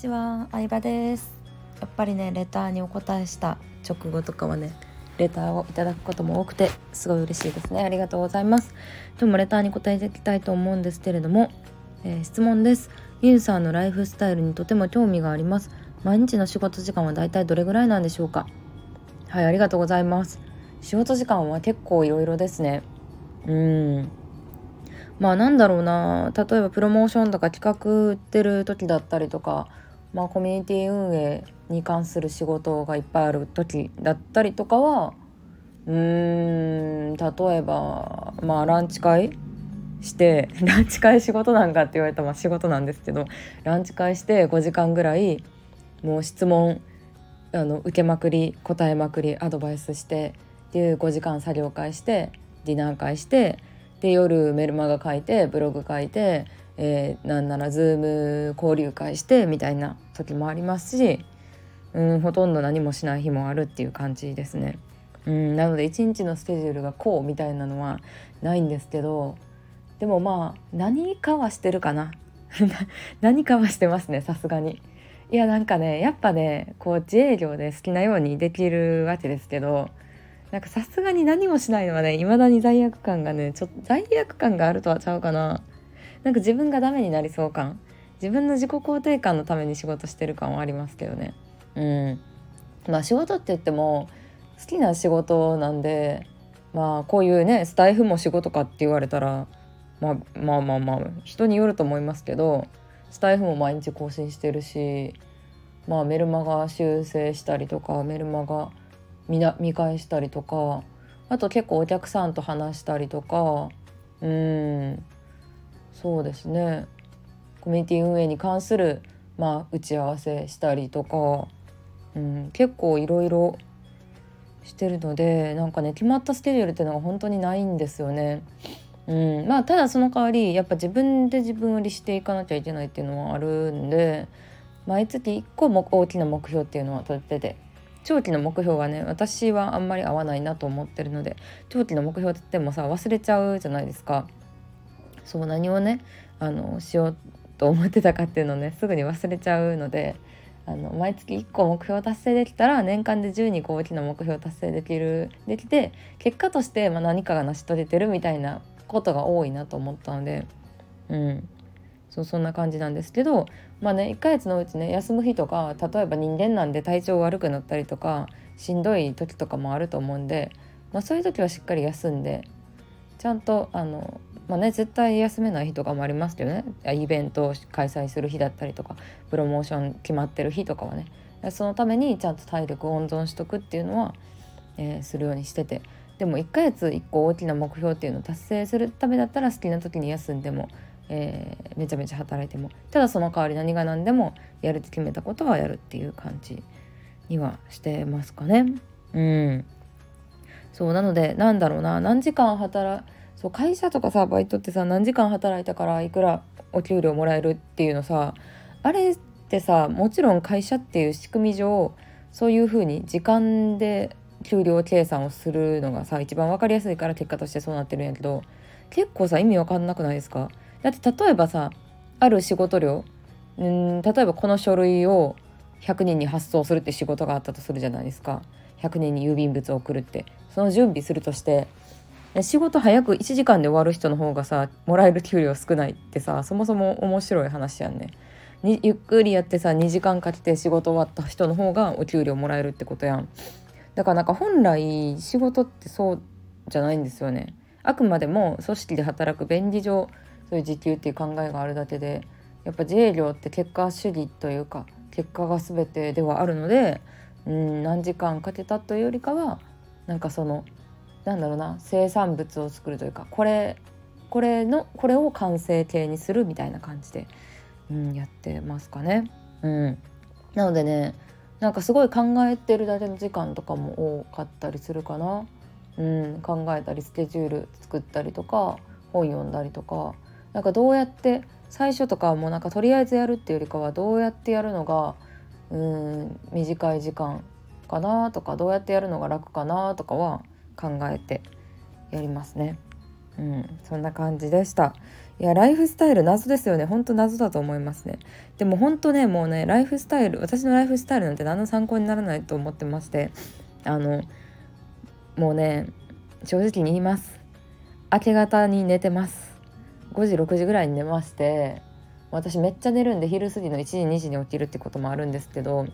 ちは、相葉です。やっぱりねレターにお答えした直後とかはねレターをいただくことも多くてすごい嬉しいですね。ありがとうございます。今日もレターに答えていきたいと思うんですけれども、えー、質問です。ユンさんのライフスタイルにとても興味があります。毎日の仕事時間はだいたいどれぐらいなんでしょうか？はいありがとうございます。仕事時間は結構いろいろですね。うん。まあなんだろうな。例えばプロモーションとか企画売ってる時だったりとかまあコミュニティ運営に関する仕事がいっぱいある時だったりとかはうーん例えばまあランチ会して ランチ会仕事なんかって言われたら仕事なんですけどランチ会して5時間ぐらいもう質問あの受けまくり答えまくりアドバイスしてっていう5時間作業会してディナー会してで夜メルマガ書いてブログ書いて、えー、なんなら Zoom 交流会してみたいな時もありますし、うん、ほとんど何もしない日もあるっていう感じですね。うん、なので一日のスケジュールがこうみたいなのはないんですけどでもまあ何かはしてるかな 何かはしてますねさすがに。いやなんかねやっぱねこう自営業で好きなようにできるわけですけどなんかさすがに何もしないのはね未だに罪悪感がねちょっと罪悪感があるとはちゃうかななんか自分がダメになりそう感。自分の自己肯定感のために仕事してる感はありますけどね。うん。まあ仕事って言っても好きな仕事なんでまあこういうねスタイフも仕事かって言われたら、まあ、まあまあまあ人によると思いますけどスタイフも毎日更新してるしまあメルマガ修正したりとかメルマガ見見返したりとかあと結構お客さんと話したりとかうん。そうですねコミュニティ運営に関する、まあ、打ち合わせしたりとか、うん、結構いろいろしてるのでなんかね決まったスケジュールっていうのが本当にないんですよね。うん、まあただその代わりやっぱ自分で自分売りしていかなきゃいけないっていうのはあるんで毎月1個も大きな目標っていうのは取ってて長期の目標はね私はあんまり合わないなと思ってるので長期の目標って言ってもさ忘れちゃうじゃないですかそう何をねあのしようと思ってたかっていうのをねすぐに忘れちゃうのであの毎月1個目標達成できたら年間で12個大きな目標達成できるできて結果としてまあ何かが成し遂げてるみたいなことが多いなと思ったのでうん。そうそんな感じなんですけどまあね1ヶ月のうちね休む日とか例えば人間なんで体調悪くなったりとかしんどい時とかもあると思うんで、まあ、そういう時はしっかり休んでちゃんとあのまあね絶対休めない日とかもありますけどね。イベントを開催する日だったりとかプロモーション決まってる日とかはね。そのためにちゃんと体力を温存しとくっていうのは、えー、するようにしてて。でも1ヶ月1個大きな目標っていうのを達成するためだったら好きな時に休んでもえー、めちゃめちゃ働いても。ただその代わり何が何でもやるって決めたことはやるっていう感じにはしてますかね。うん。そうなのでなんだろうな。何時間働そう会社とかさバイトってさ何時間働いたからいくらお給料もらえるっていうのさあれってさもちろん会社っていう仕組み上そういうふうに時間で給料計算をするのがさ一番分かりやすいから結果としてそうなってるんやけど結構さ意味わかんなくないですか？だって例えばさある仕事量うん例えばこの書類を100人に発送するって仕事があったとするじゃないですか。100人に郵便物を送るってその準備するとして仕事早く1時間で終わる人の方がさもらえる給料少ないってさそもそも面白い話やんね。ゆっくりやってさ2時間かけて仕事終わった人の方がお給料もらえるってことやん。だからなんか本来仕事ってそうじゃないんですよね。あくまでも組織で働く便宜上そういう時給っていう考えがあるだけでやっぱ自営業って結果主義というか結果が全てではあるのでうん何時間かけたというよりかはなんかそのなんだろうな生産物を作るというかこれこれのこれを完成形にするみたいな感じで、うん、やってますかね。うん、なのでねなんかすごい考えてるだけの時間とかも多かったりするかな。うん、考えたりスケジュール作ったりとか本読んだりとかなんかどうやって最初とかもなんかとりあえずやるっていうよりかはどうやってやるのがうん短い時間かなとかどうやってやるのが楽かなとかは考えてやりますね。うんそんな感じでした。いやライフスタイル謎ですよね。ほんと謎だと思いますね。でも本当ねもうねライフスタイル私のライフスタイルなんて何の参考にならないと思ってまして。あのもうね正直に言います。明け方に寝てます。5時6時ぐらいに寝まして。私めっちゃ寝るんで昼過ぎの1時2時に起きるってこともあるんですけど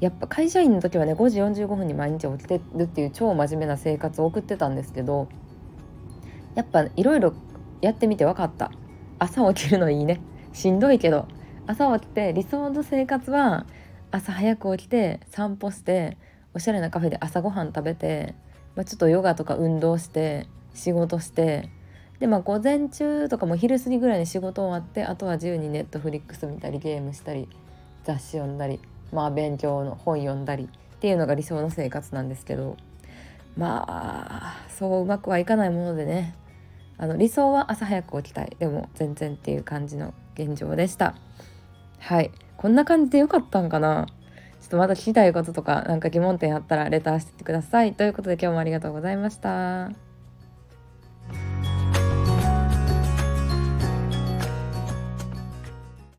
やっぱ会社員の時はね5時45分に毎日起きてるっていう超真面目な生活を送ってたんですけどやっぱいろいろやってみて分かった。朝起きるのいいね。しんどいけど朝起きて理想の生活は朝早く起きて散歩しておしゃれなカフェで朝ごはん食べて、まあ、ちょっとヨガとか運動して仕事してでまあ午前中とかも昼過ぎぐらいに仕事終わってあとは自由にネットフリックス見たりゲームしたり雑誌読んだりまあ勉強の本読んだりっていうのが理想の生活なんですけどまあそううまくはいかないものでねあの理想は朝早く起きたい。でも全然っていう感じの現状でした。はい。こんな感じでよかったんかな。ちょっとまた聞きたいこととか何か疑問点あったらレターしてってください。ということで今日もありがとうございました。